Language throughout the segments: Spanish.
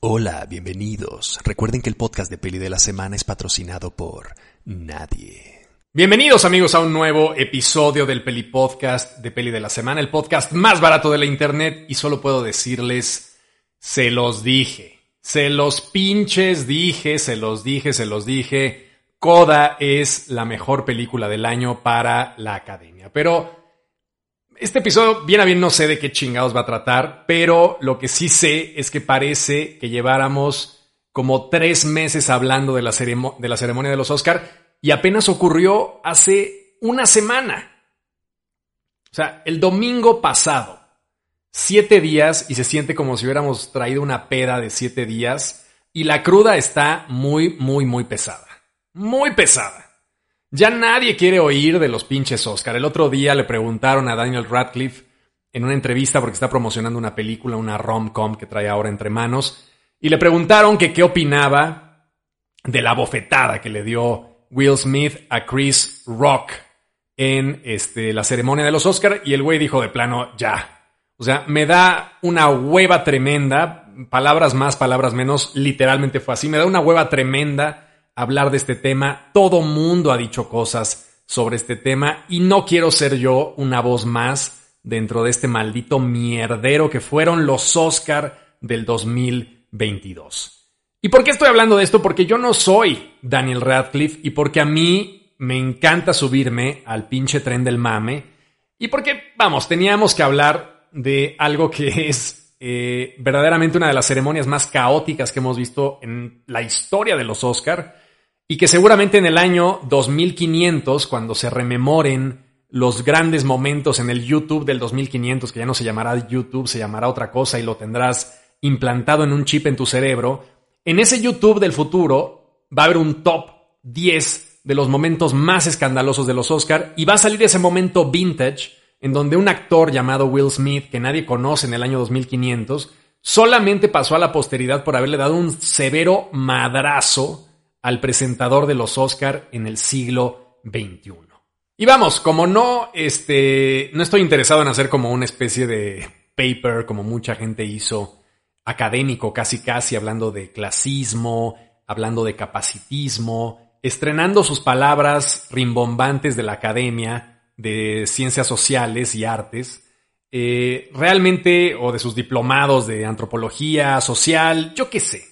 Hola, bienvenidos. Recuerden que el podcast de Peli de la Semana es patrocinado por nadie. Bienvenidos amigos a un nuevo episodio del Peli Podcast de Peli de la Semana, el podcast más barato de la internet y solo puedo decirles, se los dije, se los pinches dije, se los dije, se los dije, Coda es la mejor película del año para la academia. Pero este episodio, bien a bien, no sé de qué chingados va a tratar, pero lo que sí sé es que parece que lleváramos como tres meses hablando de la, ceremonia de los Oscar y apenas ocurrió hace una semana. O sea, el domingo pasado, siete días y se siente como si hubiéramos traído una peda de siete días y la cruda está muy, muy, muy pesada. Muy pesada. Ya nadie quiere oír de los pinches Oscar. El otro día le preguntaron a Daniel Radcliffe en una entrevista porque está promocionando una película, una rom-com que trae ahora entre manos, y le preguntaron que qué opinaba de la bofetada que le dio Will Smith a Chris Rock en este, la ceremonia de los Oscar y el güey dijo de plano, ya. O sea, me da una hueva tremenda, palabras más, palabras menos, literalmente fue así, me da una hueva tremenda hablar de este tema. Todo mundo ha dicho cosas sobre este tema y no quiero ser yo una voz más dentro de este maldito mierdero que fueron los Oscar del 2022. ¿Y por qué estoy hablando de esto? Porque yo no soy Daniel Radcliffe y porque a mí me encanta subirme al pinche tren del mame y porque, vamos, teníamos que hablar de algo que es eh, verdaderamente una de las ceremonias más caóticas que hemos visto en la historia de los Oscar y que seguramente en el año 2500, cuando se rememoren los grandes momentos en el YouTube del 2500, que ya no se llamará YouTube, se llamará otra cosa y lo tendrás implantado en un chip en tu cerebro, en ese YouTube del futuro va a haber un top 10 de los momentos más escandalosos de los Oscar y va a salir ese momento vintage en donde un actor llamado Will Smith, que nadie conoce en el año 2500, solamente pasó a la posteridad por haberle dado un severo madrazo al presentador de los Oscar en el siglo XXI. Y vamos, como no, este, no estoy interesado en hacer como una especie de paper, como mucha gente hizo, académico casi casi, hablando de clasismo, hablando de capacitismo, estrenando sus palabras rimbombantes de la academia, de ciencias sociales y artes, eh, realmente, o de sus diplomados de antropología social, yo qué sé.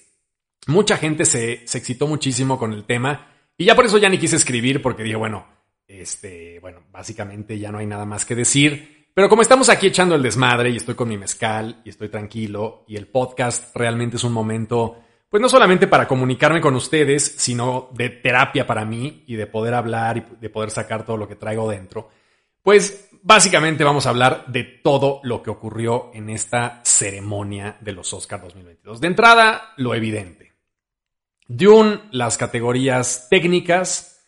Mucha gente se, excitó muchísimo con el tema y ya por eso ya ni quise escribir porque dije, bueno, este, bueno, básicamente ya no hay nada más que decir. Pero como estamos aquí echando el desmadre y estoy con mi mezcal y estoy tranquilo y el podcast realmente es un momento, pues no solamente para comunicarme con ustedes, sino de terapia para mí y de poder hablar y de poder sacar todo lo que traigo dentro, pues básicamente vamos a hablar de todo lo que ocurrió en esta ceremonia de los Oscars 2022. De entrada, lo evidente. Dune, las categorías técnicas.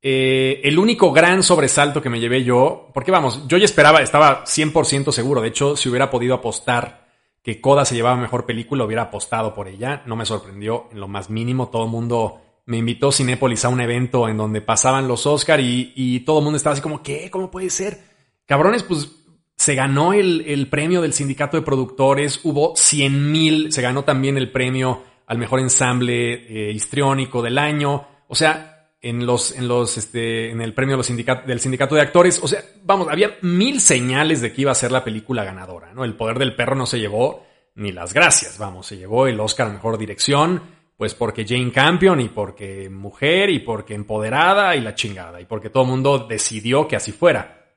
Eh, el único gran sobresalto que me llevé yo, porque vamos, yo ya esperaba, estaba 100% seguro. De hecho, si hubiera podido apostar que Coda se llevaba mejor película, hubiera apostado por ella. No me sorprendió en lo más mínimo. Todo el mundo me invitó Cinépolis a un evento en donde pasaban los Oscar y, todo el mundo estaba así como, ¿qué? ¿Cómo puede ser? Cabrones, pues se ganó el, el premio del sindicato de productores, hubo 100 mil, se ganó también el premio al mejor ensamble eh, histriónico del año. O sea, en los, en los, este, en el premio del sindicato de actores. O sea, vamos, había mil señales de que iba a ser la película ganadora, ¿no? El poder del perro no se llevó ni las gracias, vamos, se llevó el Oscar a mejor dirección, pues porque Jane Campion y porque mujer y porque empoderada y la chingada y porque todo el mundo decidió que así fuera.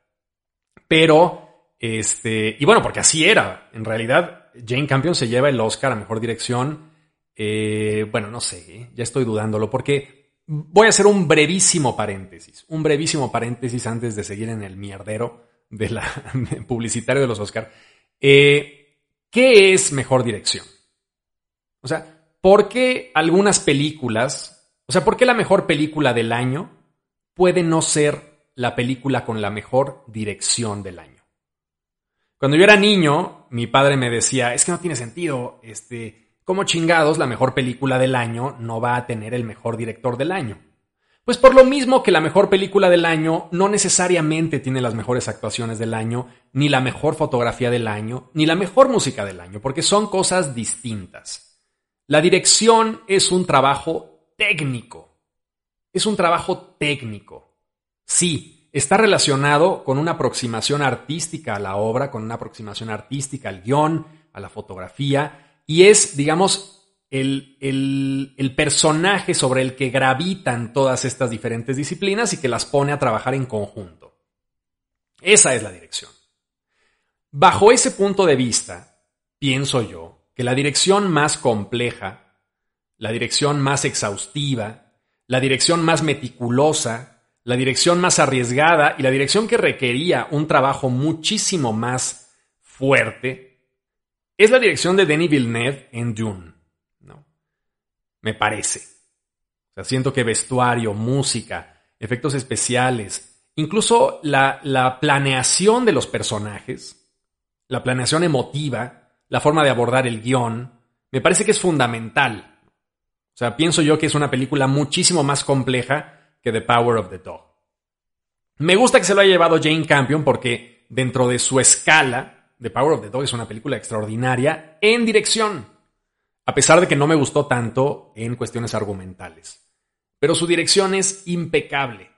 Pero, este, y bueno, porque así era. En realidad, Jane Campion se lleva el Oscar a mejor dirección eh, bueno, no sé, ¿eh? ya estoy dudándolo porque voy a hacer un brevísimo paréntesis, un brevísimo paréntesis antes de seguir en el mierdero de la publicitario de los Oscar. Eh, ¿Qué es mejor dirección? O sea, ¿por qué algunas películas, o sea, por qué la mejor película del año puede no ser la película con la mejor dirección del año? Cuando yo era niño, mi padre me decía, es que no tiene sentido, este, como chingados la mejor película del año no va a tener el mejor director del año? Pues por lo mismo que la mejor película del año no necesariamente tiene las mejores actuaciones del año, ni la mejor fotografía del año, ni la mejor música del año, porque son cosas distintas. La dirección es un trabajo técnico. Es un trabajo técnico. Sí, está relacionado con una aproximación artística a la obra, con una aproximación artística al guion, a la fotografía, y es, digamos, el, el, personaje sobre el que gravitan todas estas diferentes disciplinas y que las pone a trabajar en conjunto. Esa es la dirección. Bajo ese punto de vista, pienso yo que la dirección más compleja, la dirección más exhaustiva, la dirección más meticulosa, la dirección más arriesgada y la dirección que requería un trabajo muchísimo más fuerte es la dirección de Denis Villeneuve en Dune. ¿no? Me parece. O sea, siento que vestuario, música, efectos especiales, incluso la, la planeación de los personajes, la planeación emotiva, la forma de abordar el guion, me parece que es fundamental. O sea, pienso yo que es una película muchísimo más compleja que The Power of the Dog. Me gusta que se lo haya llevado Jane Campion porque dentro de su escala, The Power of the Dog es una película extraordinaria en dirección, a pesar de que no me gustó tanto en cuestiones argumentales. Pero su dirección es impecable.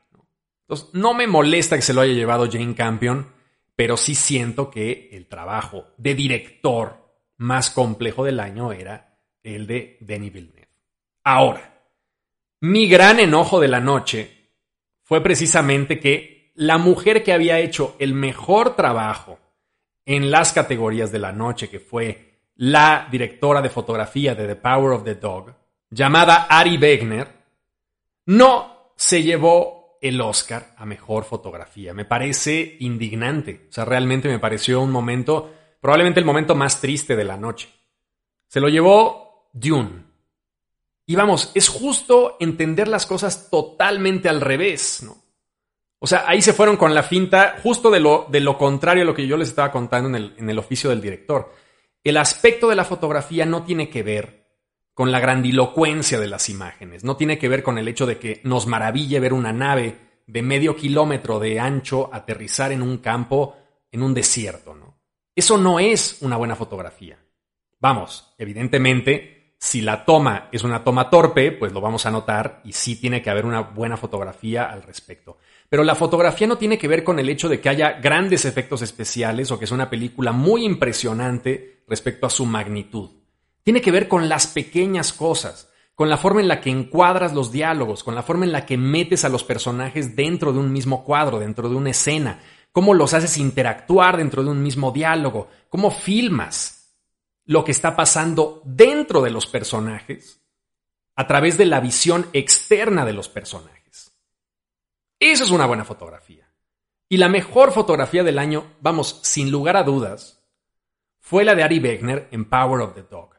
Entonces, no me molesta que se lo haya llevado Jane Campion, pero sí siento que el trabajo de director más complejo del año era el de Denis Villeneuve. Ahora, mi gran enojo de la noche fue precisamente que la mujer que había hecho el mejor trabajo en las categorías de la noche, que fue la directora de fotografía de The Power of the Dog, llamada Ari Wegner, no se llevó el Oscar a mejor fotografía. Me parece indignante. O sea, realmente me pareció un momento, probablemente el momento más triste de la noche. Se lo llevó Dune, y vamos, es justo entender las cosas totalmente al revés, ¿no? O sea, ahí se fueron con la finta justo de lo, de lo contrario a lo que yo les estaba contando en el, en el oficio del director. El aspecto de la fotografía no tiene que ver con la grandilocuencia de las imágenes, no tiene que ver con el hecho de que nos maraville ver una nave de medio kilómetro de ancho aterrizar en un campo, en un desierto, ¿no? Eso no es una buena fotografía. Vamos, evidentemente, si la toma es una toma torpe, pues lo vamos a notar y sí tiene que haber una buena fotografía al respecto. Pero la fotografía no tiene que ver con el hecho de que haya grandes efectos especiales o que es una película muy impresionante respecto a su magnitud. Tiene que ver con las pequeñas cosas, con la forma en la que encuadras los diálogos, con la forma en la que metes a los personajes dentro de un mismo cuadro, dentro de una escena, cómo los haces interactuar dentro de un mismo diálogo, cómo filmas lo que está pasando dentro de los personajes a través de la visión externa de los personajes. Eso es una buena fotografía. Y la mejor fotografía del año, vamos, sin lugar a dudas, fue la de Ari Wegner en Power of the Dog.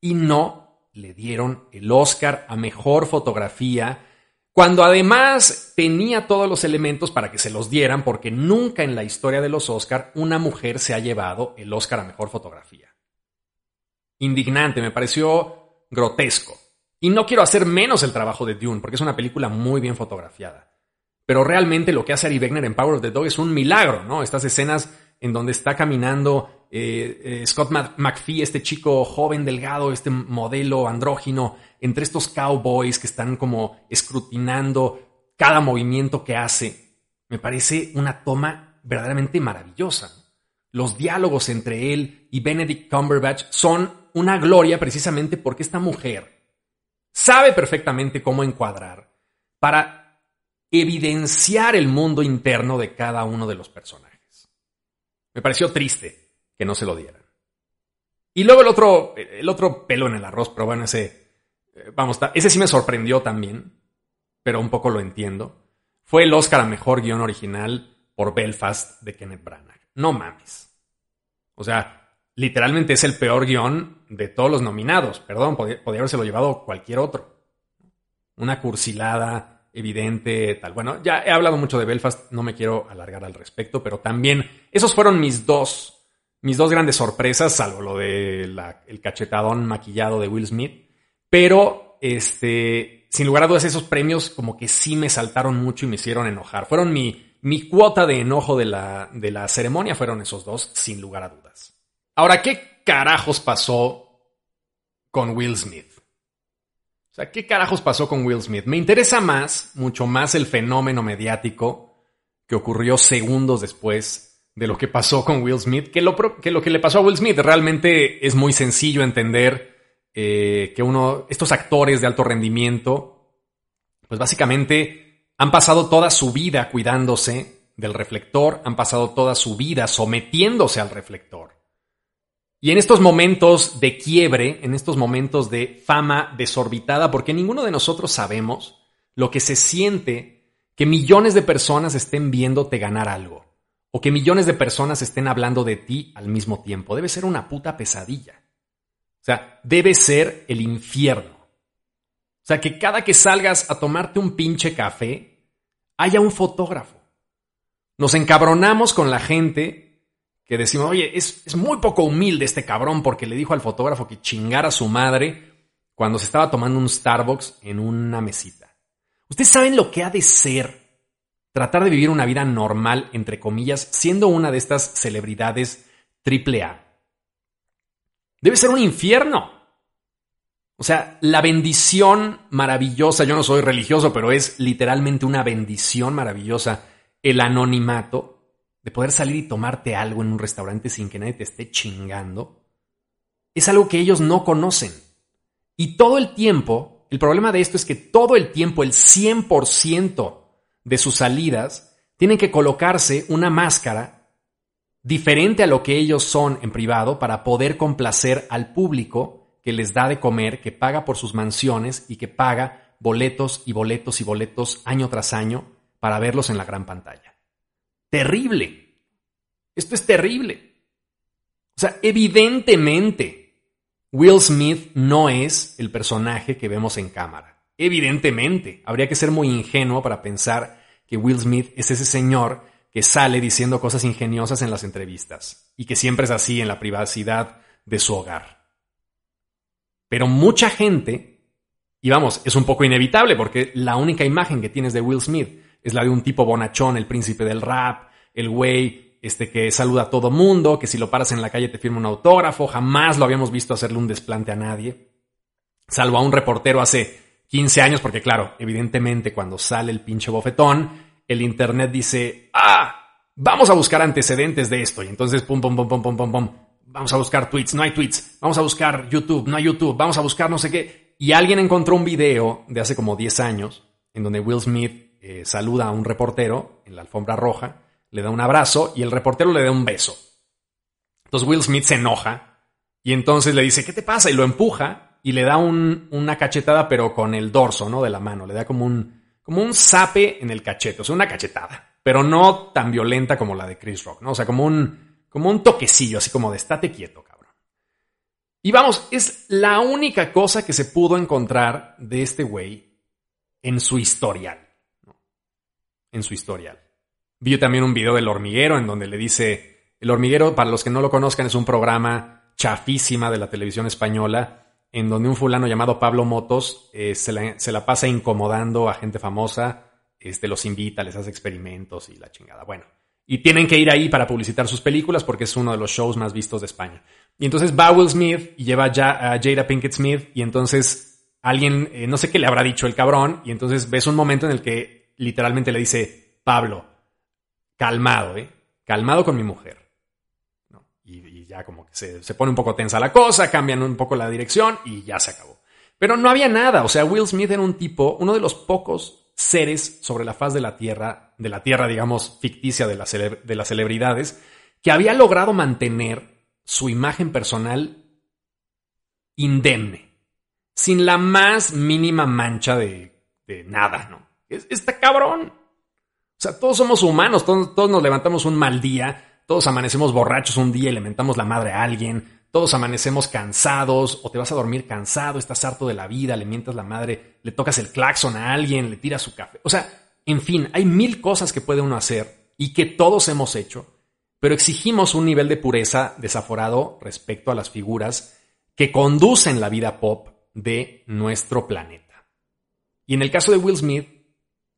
Y no le dieron el Oscar a mejor fotografía, cuando además tenía todos los elementos para que se los dieran, porque nunca en la historia de los Oscar una mujer se ha llevado el Oscar a mejor fotografía indignante, me pareció grotesco. Y no quiero hacer menos el trabajo de Dune, porque es una película muy bien fotografiada. Pero realmente lo que hace Ari Wegner en Power of the Dog es un milagro, ¿no? Estas escenas en donde está caminando eh, eh, Scott McPhee, este chico joven, delgado, este modelo andrógino, entre estos cowboys que están como escrutinando cada movimiento que hace. Me parece una toma verdaderamente maravillosa. Los diálogos entre él y Benedict Cumberbatch son una gloria precisamente porque esta mujer sabe perfectamente cómo encuadrar para evidenciar el mundo interno de cada uno de los personajes. Me pareció triste que no se lo dieran. Y luego el otro, el otro pelo en el arroz, pero bueno, ese, eh, vamos, ese sí me sorprendió también, pero un poco lo entiendo. Fue el Oscar a Mejor Guión Original por Belfast de Kenneth Branagh. No mames. O sea, literalmente es el peor guion de todos los nominados. Perdón, podría, haberse lo llevado cualquier otro. Una cursilada evidente, tal. Bueno, ya he hablado mucho de Belfast, no me quiero alargar al respecto, pero también esos fueron mis dos, mis dos grandes sorpresas, salvo lo de el cachetadón maquillado de Will Smith. Pero, este, sin lugar a dudas, esos premios como que sí me saltaron mucho y me hicieron enojar. Fueron mi, mi cuota de enojo de la, de la ceremonia, fueron esos dos, sin lugar a dudas. Ahora, ¿qué carajos pasó con Will Smith? O sea, ¿qué carajos pasó con Will Smith? Me interesa más, mucho más el fenómeno mediático que ocurrió segundos después de lo que pasó con Will Smith, que lo que, le pasó a Will Smith. Realmente es muy sencillo entender eh, que uno, estos actores de alto rendimiento, pues básicamente han pasado toda su vida cuidándose del reflector, han pasado toda su vida sometiéndose al reflector. Y en estos momentos de quiebre, en estos momentos de fama desorbitada, porque ninguno de nosotros sabemos lo que se siente que millones de personas estén viéndote ganar algo, o que millones de personas estén hablando de ti al mismo tiempo. Debe ser una puta pesadilla. O sea, debe ser el infierno. O sea, que cada que salgas a tomarte un pinche café, haya un fotógrafo. Nos encabronamos con la gente que decimos, oye, es, muy poco humilde este cabrón porque le dijo al fotógrafo que chingara a su madre cuando se estaba tomando un Starbucks en una mesita. ¿Ustedes saben lo que ha de ser tratar de vivir una vida normal, entre comillas, siendo una de estas celebridades triple A? Debe ser un infierno. O sea, la bendición maravillosa, yo no soy religioso, pero es literalmente una bendición maravillosa, el anonimato, de poder salir y tomarte algo en un restaurante sin que nadie te esté chingando, es algo que ellos no conocen. Y todo el tiempo, el problema de esto es que todo el tiempo, el 100% de sus salidas, tienen que colocarse una máscara diferente a lo que ellos son en privado para poder complacer al público que les da de comer, que paga por sus mansiones y que paga boletos y boletos y boletos año tras año para verlos en la gran pantalla terrible. Esto es terrible. O sea, evidentemente, Will Smith no es el personaje que vemos en cámara. Evidentemente, habría que ser muy ingenuo para pensar que Will Smith es ese señor que sale diciendo cosas ingeniosas en las entrevistas y que siempre es así en la privacidad de su hogar. Pero mucha gente, y vamos, es un poco inevitable porque la única imagen que tienes de Will Smith es la de un tipo bonachón, el príncipe del rap, el güey este, que saluda a todo mundo, que si lo paras en la calle te firma un autógrafo, jamás lo habíamos visto hacerle un desplante a nadie, salvo a un reportero hace 15 años, porque claro, evidentemente cuando sale el pinche bofetón, el internet dice, ah, vamos a buscar antecedentes de esto, y entonces pum, pum, pum, pum, pum, pum, pum, vamos a buscar tweets, no hay tweets, vamos a buscar YouTube, no hay YouTube, vamos a buscar no sé qué, y alguien encontró un video de hace como 10 años, en donde Will Smith eh, saluda a un reportero en la alfombra roja, le da un abrazo y el reportero le da un beso. Entonces Will Smith se enoja y entonces le dice, ¿qué te pasa? Y lo empuja y le da una cachetada pero con el dorso, ¿no? De la mano, le da como un, como un zape en el cachete, o sea, una cachetada, pero no tan violenta como la de Chris Rock, ¿no? O sea, como un, como un toquecillo, así como de estate quieto, cabrón. Y vamos, es la única cosa que se pudo encontrar de este güey en su historial en su historial. Vi también un video del hormiguero en donde le dice, el hormiguero, para los que no lo conozcan, es un programa chafísima de la televisión española, en donde un fulano llamado Pablo Motos eh, se, la, pasa incomodando a gente famosa, este, los invita, les hace experimentos y la chingada. Bueno, y tienen que ir ahí para publicitar sus películas porque es uno de los shows más vistos de España. Y entonces va Will Smith y lleva ya a Jada Pinkett Smith y entonces alguien, eh, no sé qué le habrá dicho el cabrón, y entonces ves un momento en el que literalmente le dice, Pablo, calmado, ¿eh? Calmado con mi mujer. Y, ya como que se, se pone un poco tensa la cosa, cambian un poco la dirección y ya se acabó. Pero no había nada, o sea, Will Smith era un tipo, uno de los pocos seres sobre la faz de la Tierra, de la Tierra, digamos, ficticia de, de las celebridades, que había logrado mantener su imagen personal indemne, sin la más mínima mancha de, de nada, ¿no? Está cabrón. O sea, todos somos humanos, todos, todos, nos levantamos un mal día, todos amanecemos borrachos un día y le mentamos la madre a alguien, todos amanecemos cansados o te vas a dormir cansado, estás harto de la vida, le mientas la madre, le tocas el claxon a alguien, le tiras su café. O sea, en fin, hay mil cosas que puede uno hacer y que todos hemos hecho, pero exigimos un nivel de pureza desaforado respecto a las figuras que conducen la vida pop de nuestro planeta. Y en el caso de Will Smith,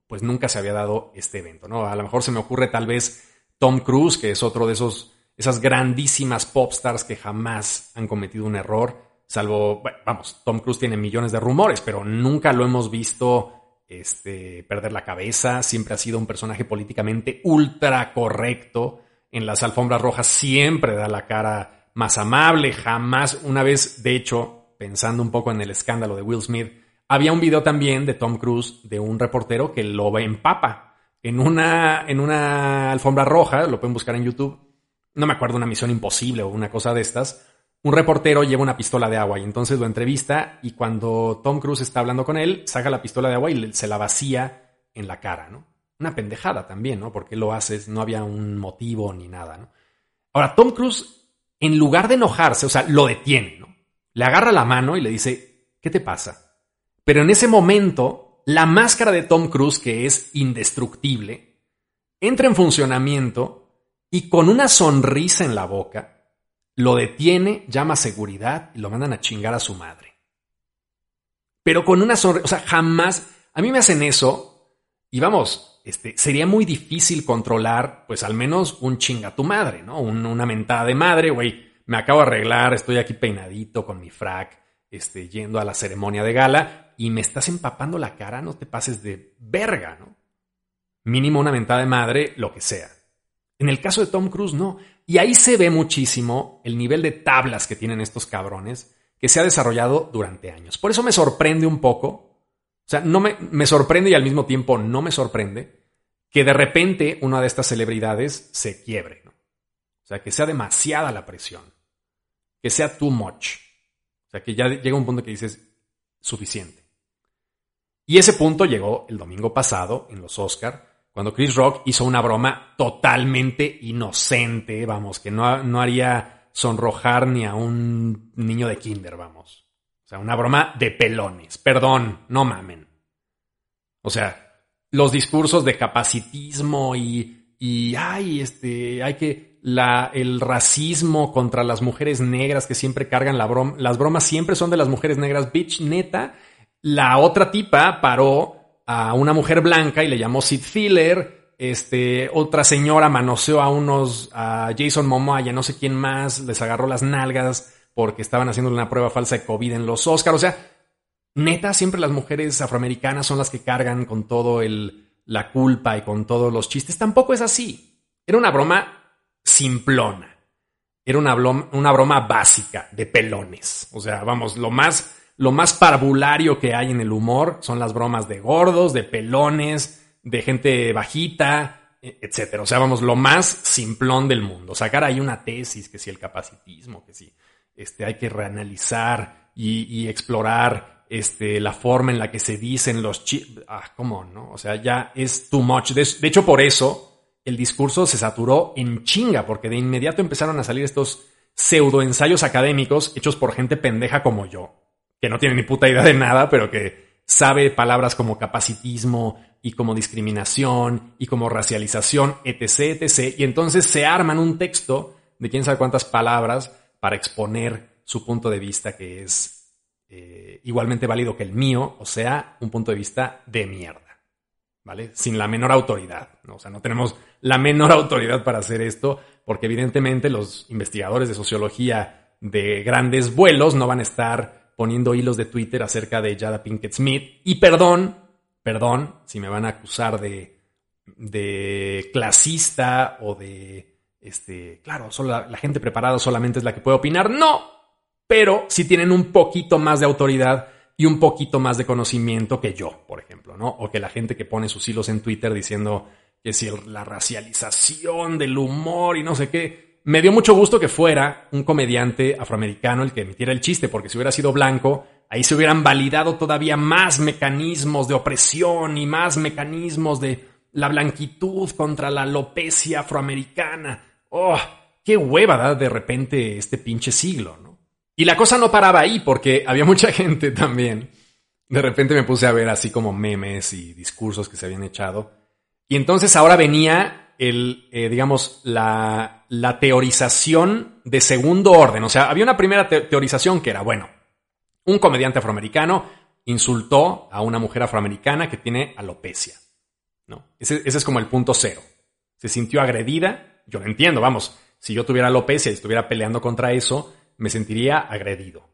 pues nunca se había dado este evento, ¿no? A lo mejor se me ocurre tal vez Tom Cruise, que es otro de esos, esas grandísimas pop stars que jamás han cometido un error. salvo, vamos, Tom Cruise tiene millones de rumores, pero nunca lo hemos visto este, perder la cabeza, siempre ha sido un personaje políticamente ultra correcto, en las alfombras rojas siempre da la cara más amable, jamás, una vez, de hecho, pensando un poco en el escándalo de Will Smith, había un video también de Tom Cruise de un reportero que lo ve en papa en una, en una alfombra roja, lo pueden buscar en YouTube, no me acuerdo una misión imposible o una cosa de estas, un reportero lleva una pistola de agua y entonces lo entrevista y cuando Tom Cruise está hablando con él, saca la pistola de agua y se la vacía en la cara, ¿no? Una pendejada también, ¿no? Porque lo haces, no había un motivo ni nada, ¿no? Ahora, Tom Cruise, en lugar de enojarse, o sea, lo detiene, ¿no? Le agarra la mano y le dice, ¿qué te pasa? Pero en ese momento, la máscara de Tom Cruise, que es indestructible, entra en funcionamiento y con una sonrisa en la boca, lo detiene, llama a seguridad y lo mandan a chingar a su madre. Pero con una sonrisa, o sea, jamás, a mí me hacen eso y vamos, este, sería muy difícil controlar, pues al menos un chinga a tu madre, ¿no? una mentada de madre, güey, me acabo de arreglar, estoy aquí peinadito con mi frac, este, yendo a la ceremonia de gala y me estás empapando la cara, no te pases de verga, ¿no? Mínimo una mentada de madre, lo que sea. En el caso de Tom Cruise, no. Y ahí se ve muchísimo el nivel de tablas que tienen estos cabrones que se ha desarrollado durante años. Por eso me sorprende un poco, o sea, no me, me sorprende y al mismo tiempo no me sorprende que de repente una de estas celebridades se quiebre. ¿no? O sea, que sea demasiada la presión, que sea too much. Sea, que ya llega un punto que dices, suficiente. Y ese punto llegó el domingo pasado en los Oscar, cuando Chris Rock hizo una broma totalmente inocente, vamos, que no, no haría sonrojar ni a un niño de kinder, vamos. O sea, una broma de pelones. Perdón, no mamen. O sea, los discursos de capacitismo y, y ay, este, hay que, el racismo contra las mujeres negras que siempre cargan la broma, las bromas siempre son de las mujeres negras, bitch, neta. La otra tipa paró a una mujer blanca y le llamó Sid Filler. Este, otra señora manoseó a unos, a Jason Momoa y a no sé quién más, les agarró las nalgas porque estaban haciendo una prueba falsa de COVID en los Oscars. O sea, neta, siempre las mujeres afroamericanas son las que cargan con todo el, la culpa y con todos los chistes. Tampoco es así. Era una broma simplona. Era una una broma básica de pelones. O sea, vamos, lo más lo más parvulario que hay en el humor son las bromas de gordos, de pelones, de gente bajita, e, etcétera. O sea, vamos, lo más simplón del mundo. Sacar ahí una tesis, que si el capacitismo, que si este, hay que reanalizar y, explorar este, la forma en la que se dicen los chistes. Ah, ¿cómo no? O sea, ya es too much. De hecho, por eso el discurso se saturó en chinga, porque de inmediato empezaron a salir estos pseudoensayos académicos hechos por gente pendeja como yo que no tiene ni puta idea de nada, pero que sabe palabras como capacitismo y como discriminación y como racialización, etc., etc. Y entonces se arman un texto de quién sabe cuántas palabras para exponer su punto de vista que es eh, igualmente válido que el mío, o sea, un punto de vista de mierda, ¿vale? Sin la menor autoridad, ¿no? O sea, no tenemos la menor autoridad para hacer esto, porque evidentemente los investigadores de sociología de grandes vuelos no van a estar poniendo hilos de Twitter acerca de Jada Pinkett Smith. Y perdón, perdón, si me van a acusar de, de clasista o de, este, claro, solo la, gente preparada solamente es la que puede opinar. No, pero si tienen un poquito más de autoridad y un poquito más de conocimiento que yo, por ejemplo, ¿no? O que la gente que pone sus hilos en Twitter diciendo que si la racialización del humor y no sé qué, me dio mucho gusto que fuera un comediante afroamericano el que emitiera el chiste, porque si hubiera sido blanco, ahí se hubieran validado todavía más mecanismos de opresión y más mecanismos de la blanquitud contra la alopecia afroamericana. ¡Oh! ¡Qué hueva da de repente este pinche siglo. Y la cosa no paraba ahí, porque había mucha gente también. De repente me puse a ver así como memes y discursos que se habían echado. Y entonces ahora venía el, eh, digamos, la, la, teorización de segundo orden. O sea, había una primera teorización que era, bueno, un comediante afroamericano insultó a una mujer afroamericana que tiene alopecia. ¿no? Ese, ese es como el punto cero. Se sintió agredida. Yo lo entiendo, vamos. Si yo tuviera alopecia y estuviera peleando contra eso, me sentiría agredido.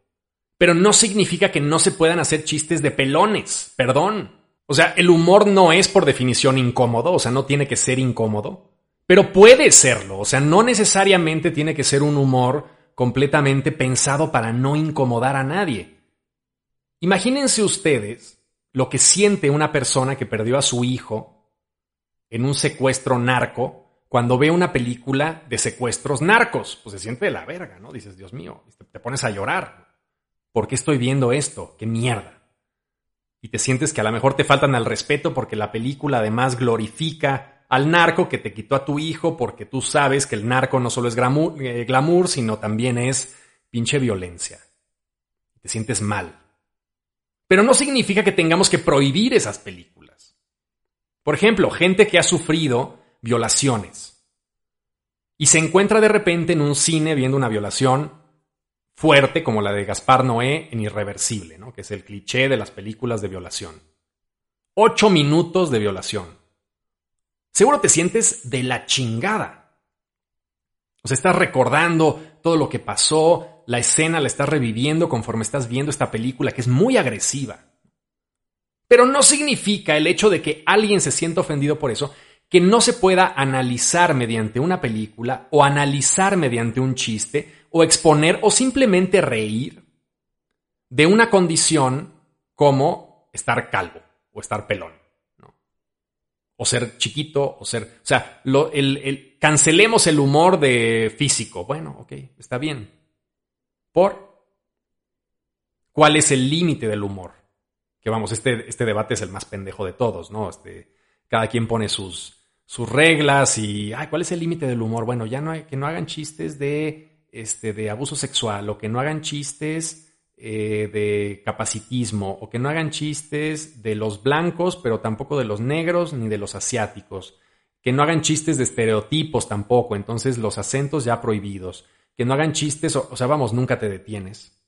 Pero no significa que no se puedan hacer chistes de pelones, perdón. O sea, el humor no es por definición incómodo, o sea, no tiene que ser incómodo, pero puede serlo, o sea, no necesariamente tiene que ser un humor completamente pensado para no incomodar a nadie. Imagínense ustedes lo que siente una persona que perdió a su hijo en un secuestro narco cuando ve una película de secuestros narcos. Pues se siente de la verga, ¿no? Dices, Dios mío, te pones a llorar. ¿Por qué estoy viendo esto? ¡Qué mierda! Y te sientes que a lo mejor te faltan al respeto porque la película además glorifica al narco que te quitó a tu hijo porque tú sabes que el narco no solo es eh, glamour sino también es pinche violencia. Te sientes mal. Pero no significa que tengamos que prohibir esas películas. Por ejemplo, gente que ha sufrido violaciones y se encuentra de repente en un cine viendo una violación fuerte como la de Gaspar Noé en Irreversible, ¿no? que es el cliché de las películas de violación. Ocho minutos de violación. Seguro te sientes de la chingada. O sea, estás recordando todo lo que pasó, la escena la estás reviviendo conforme estás viendo esta película que es muy agresiva. Pero no significa el hecho de que alguien se sienta ofendido por eso que no se pueda analizar mediante una película o analizar mediante un chiste o exponer o simplemente reír de una condición como estar calvo o estar pelón. O ser chiquito, o ser... O sea, el, cancelemos el humor de físico. Bueno, ok, está bien. ¿Por? ¿Cuál es el límite del humor? Que vamos, este, este debate es el más pendejo de todos, ¿no? Este, cada quien pone sus, sus reglas y, ay, ¿cuál es el límite del humor? Bueno, ya no hay, que no hagan chistes de, este, de abuso sexual o que no hagan chistes eh, de capacitismo o que no hagan chistes de los blancos, pero tampoco de los negros ni de los asiáticos. Que no hagan chistes de estereotipos tampoco, entonces los acentos ya prohibidos que no hagan chistes, o, sea, vamos, nunca te detienes.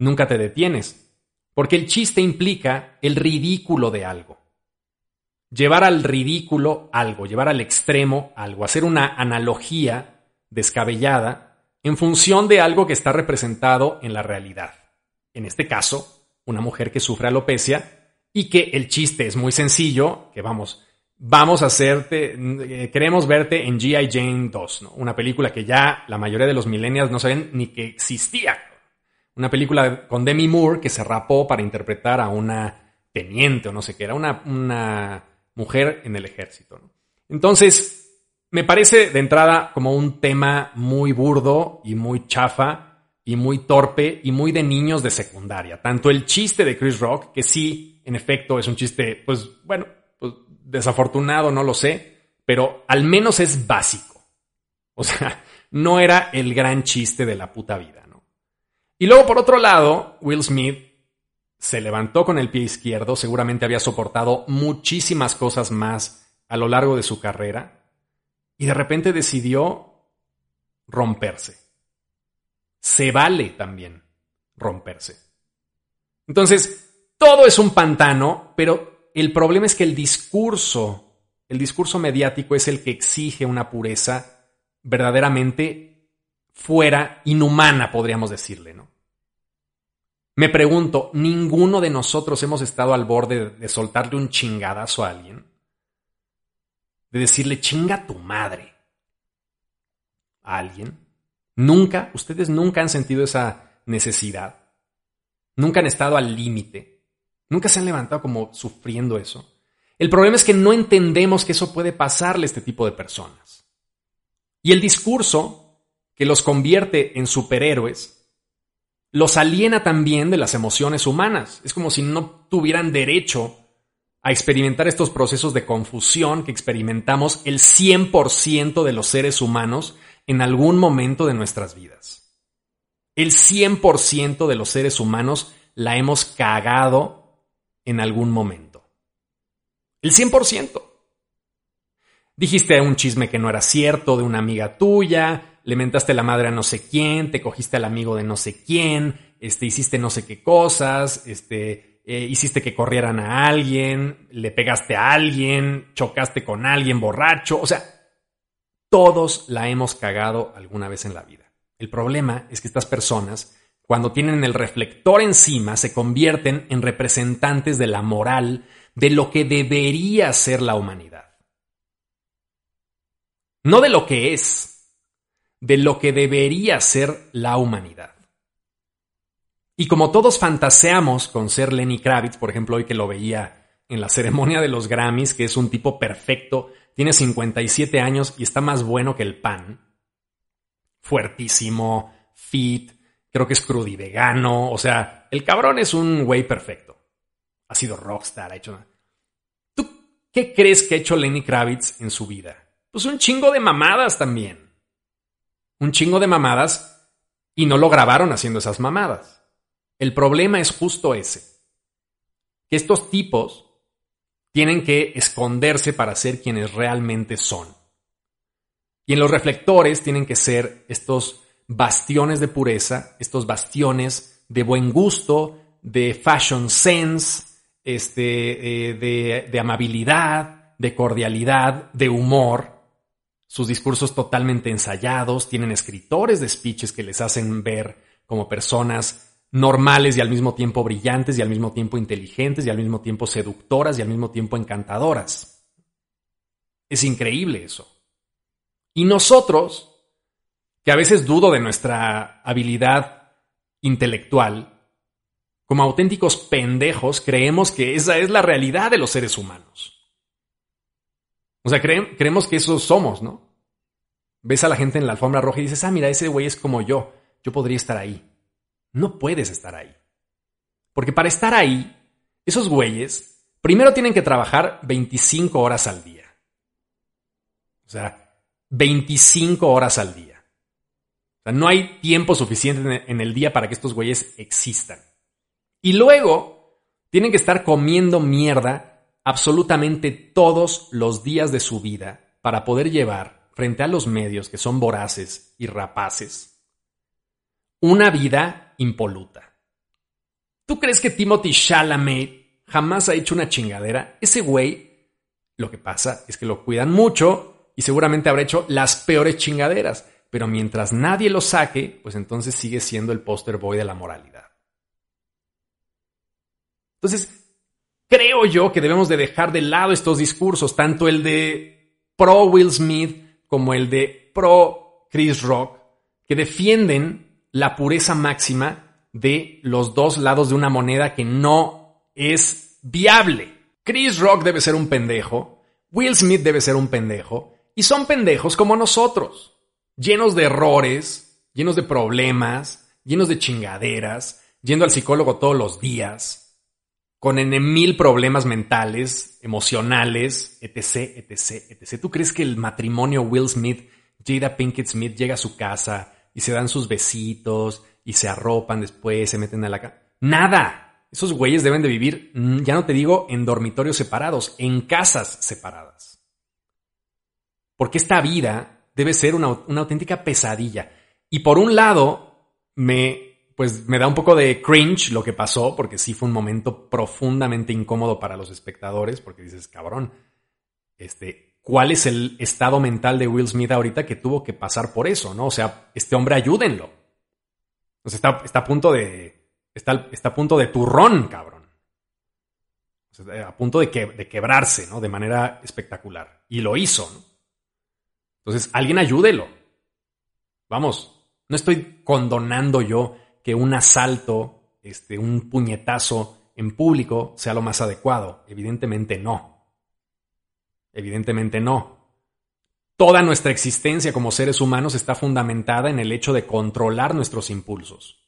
Nunca te detienes. Porque el chiste implica el ridículo de algo. Llevar al ridículo algo, llevar al extremo algo, hacer una analogía descabellada en función de algo que está representado en la realidad. En este caso, una mujer que sufre alopecia y que el chiste es muy sencillo, que vamos, vamos a hacerte, eh, queremos verte en G.I. Jane 2, ¿no? una película que ya la mayoría de los millennials no saben ni que existía. Una película con Demi Moore que se rapó para interpretar a una teniente o no sé qué, era una, una mujer en el ejército. Entonces, me parece de entrada como un tema muy burdo y muy chafa y muy torpe y muy de niños de secundaria. Tanto el chiste de Chris Rock, que sí, en efecto, es un chiste, pues bueno, desafortunado, no lo sé, pero al menos es básico. O sea, no era el gran chiste de la puta vida, ¿no? Y luego, por otro lado, Will Smith se levantó con el pie izquierdo, seguramente había soportado muchísimas cosas más a lo largo de su carrera, y de repente decidió romperse. Se vale también romperse. Entonces, todo es un pantano, pero el problema es que el discurso, el discurso mediático es el que exige una pureza verdaderamente fuera inhumana, podríamos decirle, ¿no? Me pregunto, ¿ninguno de nosotros hemos estado al borde de soltarle un chingadazo a alguien? De decirle, chinga tu madre. ¿A alguien? Nunca, ustedes nunca han sentido esa necesidad. Nunca han estado al límite. Nunca se han levantado como sufriendo eso. El problema es que no entendemos que eso puede pasarle a este tipo de personas. Y el discurso que los convierte en superhéroes los aliena también de las emociones humanas. Es como si no tuvieran derecho a experimentar estos procesos de confusión que experimentamos el 100% de los seres humanos en algún momento de nuestras vidas. El 100% de los seres humanos la hemos cagado en algún momento. El 100%. Dijiste un chisme que no era cierto de una amiga tuya, le mentaste la madre a no sé quién, te cogiste al amigo de no sé quién, este, hiciste no sé qué cosas, este, eh, hiciste que corrieran a alguien, le pegaste a alguien, chocaste con alguien borracho, o sea, todos la hemos cagado alguna vez en la vida. El problema es que estas personas cuando tienen el reflector encima, se convierten en representantes de la moral, de lo que debería ser la humanidad. No de lo que es, de lo que debería ser la humanidad. Y como todos fantaseamos con ser Lenny Kravitz, por ejemplo, hoy que lo veía en la ceremonia de los Grammys, que es un tipo perfecto, tiene 57 años y está más bueno que el pan, fuertísimo, fit, creo que es crudivegano, o sea, el cabrón es un güey perfecto. Ha sido rockstar, ha hecho... ¿Tú qué crees que ha hecho Lenny Kravitz en su vida? Pues un chingo de mamadas también. Un chingo de mamadas y no lo grabaron haciendo esas mamadas. El problema es justo ese. Que estos tipos tienen que esconderse para ser quienes realmente son. Y en los reflectores tienen que ser estos bastiones de pureza, estos bastiones de buen gusto, de fashion sense, este, eh, de, amabilidad, de cordialidad, de humor. Sus discursos totalmente ensayados, tienen escritores de speeches que les hacen ver como personas normales y al mismo tiempo brillantes y al mismo tiempo inteligentes y al mismo tiempo seductoras y al mismo tiempo encantadoras. Es increíble eso. Y nosotros que a veces dudo de nuestra habilidad intelectual, como auténticos pendejos creemos que esa es la realidad de los seres humanos. O sea, creemos que eso somos, ¿no? Ves a la gente en la alfombra roja y dices, ah, mira, ese güey es como yo, yo podría estar ahí. No puedes estar ahí. Porque para estar ahí, esos güeyes primero tienen que trabajar 25 horas al día. O sea, 25 horas al día no hay tiempo suficiente en el día para que estos güeyes existan. Y luego tienen que estar comiendo mierda absolutamente todos los días de su vida para poder llevar frente a los medios que son voraces y rapaces una vida impoluta. ¿Tú crees que Timothy Chalamet jamás ha hecho una chingadera? Ese güey, lo que pasa es que lo cuidan mucho y seguramente habrá hecho las peores chingaderas pero mientras nadie lo saque, pues entonces sigue siendo el poster boy de la moralidad. Entonces, creo yo que debemos de dejar de lado estos discursos, tanto el de pro Will Smith como el de pro Chris Rock, que defienden la pureza máxima de los dos lados de una moneda que no es viable. Chris Rock debe ser un pendejo, Will Smith debe ser un pendejo, y son pendejos como nosotros llenos de errores, llenos de problemas, llenos de chingaderas, yendo al psicólogo todos los días, con N mil problemas mentales, emocionales, etc., etc., etc. ¿Tú crees que el matrimonio Will Smith, Jada Pinkett Smith llega a su casa y se dan sus besitos y se arropan después, se meten a la cama? Nada. Esos güeyes deben de vivir, mm, ya no te digo en dormitorios separados, en casas separadas. Porque esta vida debe ser una, auténtica pesadilla. Y por un lado, me, pues me da un poco de cringe lo que pasó, porque sí fue un momento profundamente incómodo para los espectadores, porque dices, cabrón, este, ¿cuál es el estado mental de Will Smith ahorita que tuvo que pasar por eso, no? O sea, este hombre ayúdenlo. O sea, está, está a punto de, está, está a punto de turrón, cabrón. a punto de, que, de quebrarse, ¿no? De manera espectacular. Y lo hizo, ¿no? Entonces, alguien ayúdelo. Vamos, no estoy condonando yo que un asalto, este, un puñetazo en público sea lo más adecuado. Evidentemente no. Evidentemente no. Toda nuestra existencia como seres humanos está fundamentada en el hecho de controlar nuestros impulsos.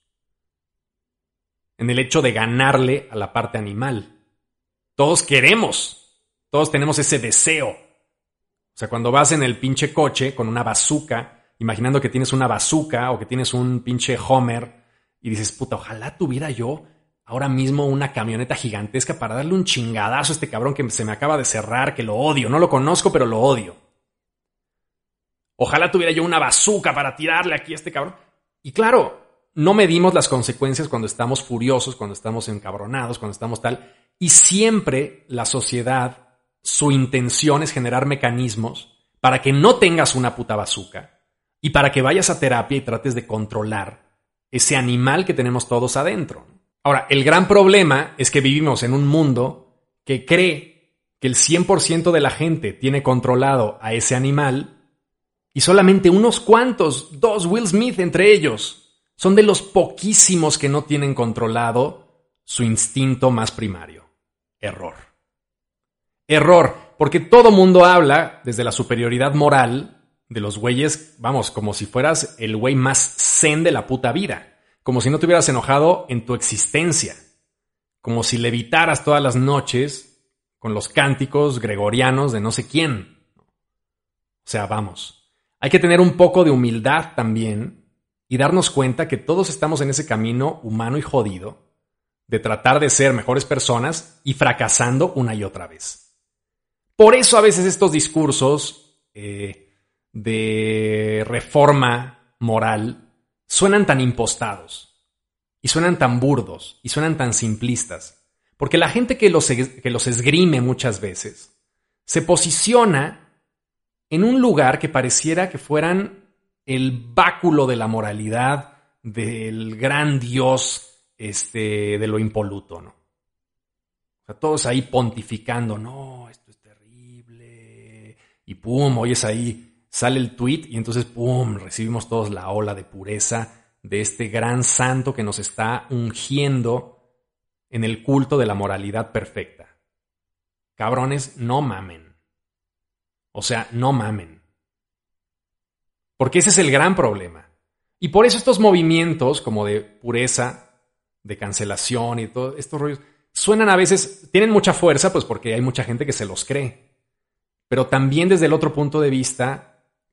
En el hecho de ganarle a la parte animal. Todos queremos, todos tenemos ese deseo o sea, cuando vas en el pinche coche con una bazooka, imaginando que tienes una bazooka o que tienes un pinche Homer y dices, puta, ojalá tuviera yo ahora mismo una camioneta gigantesca para darle un chingadazo a este cabrón que se me acaba de cerrar, que lo odio, no lo conozco, pero lo odio. Ojalá tuviera yo una bazooka para tirarle aquí a este cabrón. Y claro, no medimos las consecuencias cuando estamos furiosos, cuando estamos encabronados, cuando estamos tal. Y siempre la sociedad su intención es generar mecanismos para que no tengas una puta bazooka y para que vayas a terapia y trates de controlar ese animal que tenemos todos adentro. Ahora, el gran problema es que vivimos en un mundo que cree que el 100% de la gente tiene controlado a ese animal y solamente unos cuantos, dos Will Smith entre ellos, son de los poquísimos que no tienen controlado su instinto más primario. Error. Error, porque todo mundo habla desde la superioridad moral de los güeyes, vamos, como si fueras el güey más zen de la puta vida, como si no te hubieras enojado en tu existencia, como si levitaras todas las noches con los cánticos gregorianos de no sé quién. O sea, vamos, hay que tener un poco de humildad también y darnos cuenta que todos estamos en ese camino humano y jodido de tratar de ser mejores personas y fracasando una y otra vez. Por eso a veces estos discursos eh, de reforma moral suenan tan impostados y suenan tan burdos y suenan tan simplistas, porque la gente que los, que los esgrime muchas veces se posiciona en un lugar que pareciera que fueran el báculo de la moralidad del gran Dios este, de lo impoluto, ¿no? Todos ahí pontificando, no, esto es terrible, y pum, oyes ahí sale el tweet y entonces, ¡pum!, recibimos todos la ola de pureza de este gran santo que nos está ungiendo en el culto de la moralidad perfecta. Cabrones, no mamen. O sea, no mamen. Porque ese es el gran problema. Y por eso estos movimientos como de pureza, de cancelación y todos estos rollos, suenan a veces, tienen mucha fuerza, pues porque hay mucha gente que se los cree. Pero también desde el otro punto de vista,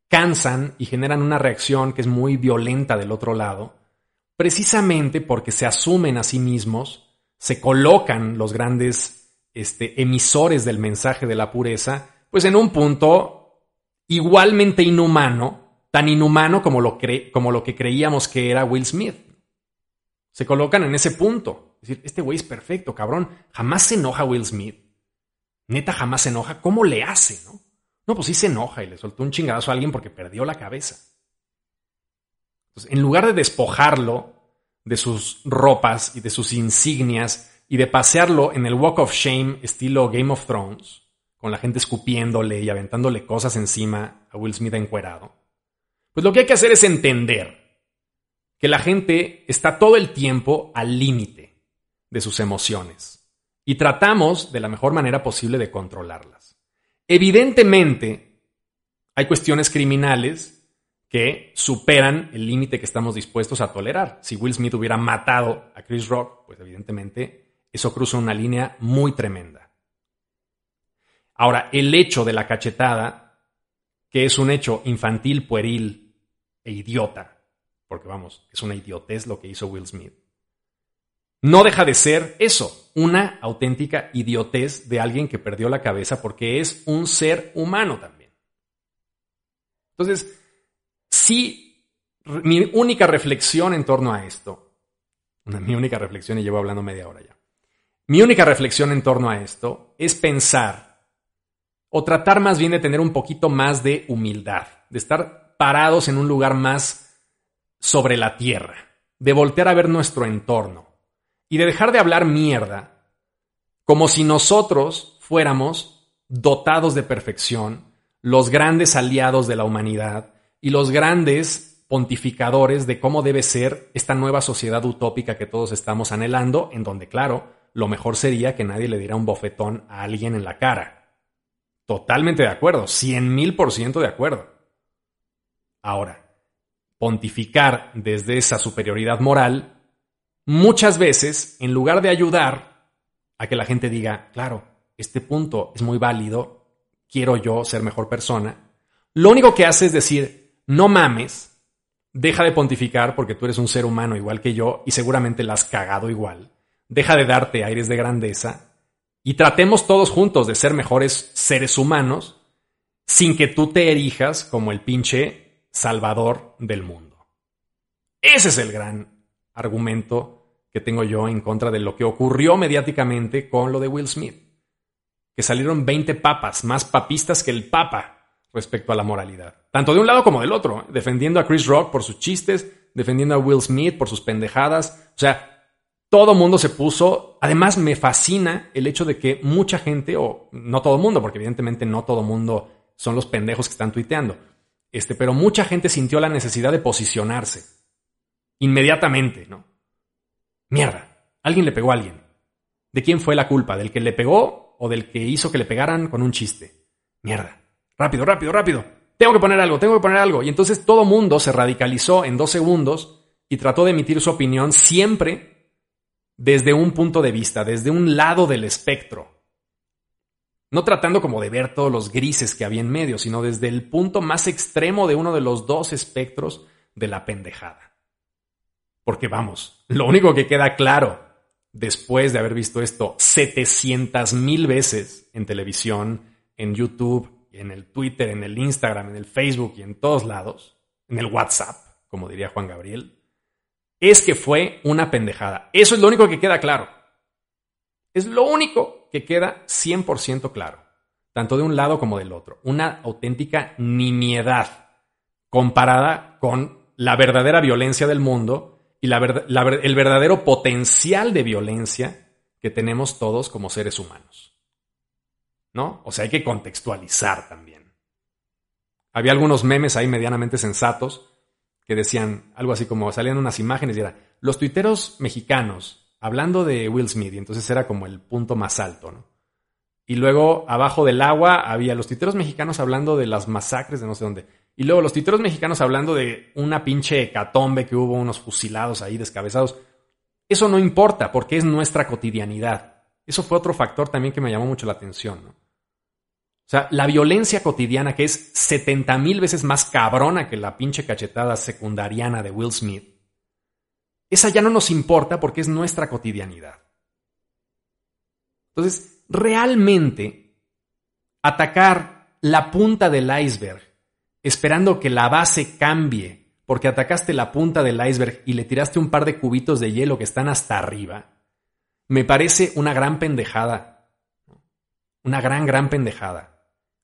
cansan y generan una reacción que es muy violenta del otro lado, precisamente porque se asumen a sí mismos, se colocan los grandes este, emisores del mensaje de la pureza, pues en un punto igualmente inhumano, tan inhumano como lo, como lo que creíamos que era Will Smith. Se colocan en ese punto. Es decir, este güey es perfecto, cabrón. Jamás se enoja Will Smith. Neta, jamás se enoja. ¿Cómo le hace, no? No, pues sí se enoja y le soltó un chingadazo a alguien porque perdió la cabeza. En lugar de despojarlo de sus ropas y de sus insignias y de pasearlo en el Walk of Shame estilo Game of Thrones, con la gente escupiéndole y aventándole cosas encima a Will Smith encuerado, pues lo que hay que hacer es entender que la gente está todo el tiempo al límite de sus emociones y tratamos de la mejor manera posible de controlarlas. Evidentemente, hay cuestiones criminales que superan el límite que estamos dispuestos a tolerar. Si Will Smith hubiera matado a Chris Rock, pues evidentemente eso cruza una línea muy tremenda. Ahora, el hecho de la cachetada, que es un hecho infantil, pueril e idiota, porque vamos, es una idiotez lo que hizo Will Smith, no deja de ser eso, una auténtica idiotez de alguien que perdió la cabeza porque es un ser humano también. Entonces, sí, mi única reflexión en torno a esto, mi única reflexión y llevo hablando media hora ya, mi única reflexión en torno a esto es pensar o tratar más bien de tener un poquito más de humildad, de estar parados en un lugar más sobre la tierra, de voltear a ver nuestro entorno y de dejar de hablar mierda como si nosotros fuéramos dotados de perfección, los grandes aliados de la humanidad y los grandes pontificadores de cómo debe ser esta nueva sociedad utópica que todos estamos anhelando, en donde, claro, lo mejor sería que nadie le diera un bofetón a alguien en la cara. Totalmente de acuerdo, cien mil por ciento de acuerdo. Ahora, pontificar desde esa superioridad moral muchas veces, en lugar de ayudar a que la gente diga, claro, este punto es muy válido, quiero yo ser mejor persona, lo único que hace es decir, no mames, deja de pontificar porque tú eres un ser humano igual que yo y seguramente la has cagado igual, deja de darte aires de grandeza y tratemos todos juntos de ser mejores seres humanos sin que tú te erijas como el pinche salvador del mundo. Ese es el gran argumento que tengo yo en contra de lo que ocurrió mediáticamente con lo de Will Smith. Que salieron 20 papas, más papistas que el papa respecto a la moralidad. Tanto de un lado como del otro, ¿eh? defendiendo a Chris Rock por sus chistes, defendiendo a Will Smith por sus pendejadas. O sea, todo mundo se puso. Además, me fascina el hecho de que mucha gente, o no todo mundo, porque evidentemente no todo mundo son los pendejos que están tuiteando. Este, pero mucha gente sintió la necesidad de posicionarse. Inmediatamente, ¿no? Mierda, alguien le pegó a alguien. ¿De quién fue la culpa? ¿Del que le pegó o del que hizo que le pegaran con un chiste? Mierda. Rápido, rápido, rápido. Tengo que poner algo, tengo que poner algo. Y entonces todo mundo se radicalizó en dos segundos y trató de emitir su opinión siempre desde un punto de vista, desde un lado del espectro. No tratando como de ver todos los grises que había en medio, sino desde el punto más extremo de uno de los dos espectros de la pendejada. Porque vamos, lo único que queda claro después de haber visto esto 700 mil veces en televisión, en YouTube, en el Twitter, en el Instagram, en el Facebook y en todos lados, en el WhatsApp, como diría Juan Gabriel, es que fue una pendejada. Eso es lo único que queda claro. Es lo único que queda 100% claro, tanto de un lado como del otro. Una auténtica nimiedad comparada con la verdadera violencia del mundo y el verdadero potencial de violencia que tenemos todos como seres humanos. ¿no? O sea, hay que contextualizar también. Había algunos memes ahí medianamente sensatos que decían algo así como, salían unas imágenes y era, los tuiteros mexicanos hablando de Will Smith, y entonces era como el punto más alto, ¿no? Y luego abajo del agua había los tuiteros mexicanos hablando de las masacres de no sé dónde. Y luego los tuiteros mexicanos hablando de una pinche hecatombe que hubo unos fusilados ahí descabezados. Eso no importa porque es nuestra cotidianidad. Eso fue otro factor también que me llamó mucho la atención. O sea, la violencia cotidiana que es 70 mil veces más cabrona que la pinche cachetada secundariana de Will Smith, esa ya no nos importa porque es nuestra cotidianidad. Entonces, realmente, atacar la punta del iceberg esperando que la base cambie porque atacaste la punta del iceberg y le tiraste un par de cubitos de hielo que están hasta arriba, me parece una gran pendejada. Una gran, gran pendejada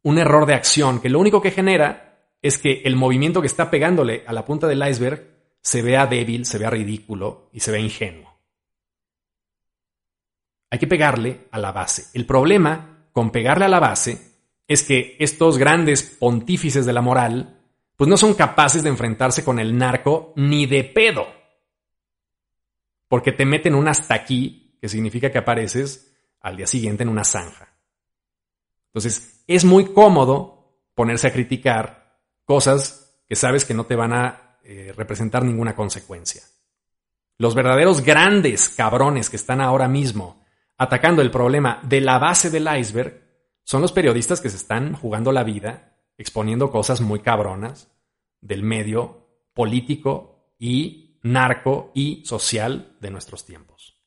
un error de acción que lo único que genera es que el movimiento que está pegándole a la punta del iceberg se vea débil, se vea ridículo y se vea ingenuo. Hay que pegarle a la base. El problema con pegarle a la base es que estos grandes pontífices de la moral pues no son capaces de enfrentarse con el narco ni de pedo. Porque te meten un hasta aquí, que significa que apareces al día siguiente en una zanja. Entonces, es muy cómodo ponerse a criticar cosas que sabes que no te van a eh, representar ninguna consecuencia. Los verdaderos grandes cabrones que están ahora mismo atacando el problema de la base del iceberg son los periodistas que se están jugando la vida exponiendo cosas muy cabronas del medio político y narco y social de nuestros tiempos.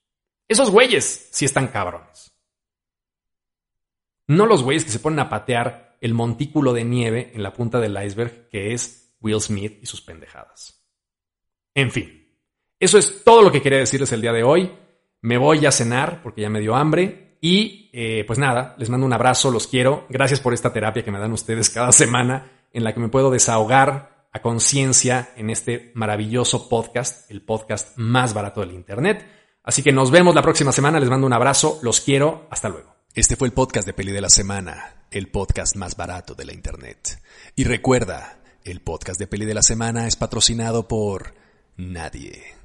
Esos güeyes sí están cabrones. No los güeyes que se ponen a patear el montículo de nieve en la punta del iceberg que es Will Smith y sus pendejadas. En fin, eso es todo lo que quería decirles el día de hoy. Me voy a cenar porque ya me dio hambre. Y eh, pues nada, les mando un abrazo, los quiero. Gracias por esta terapia que me dan ustedes cada semana en la que me puedo desahogar a conciencia en este maravilloso podcast, el podcast más barato del Internet. Así que nos vemos la próxima semana, les mando un abrazo, los quiero, hasta luego. Este fue el podcast de Peli de la Semana, el podcast más barato de la Internet. Y recuerda, el podcast de Peli de la Semana es patrocinado por nadie.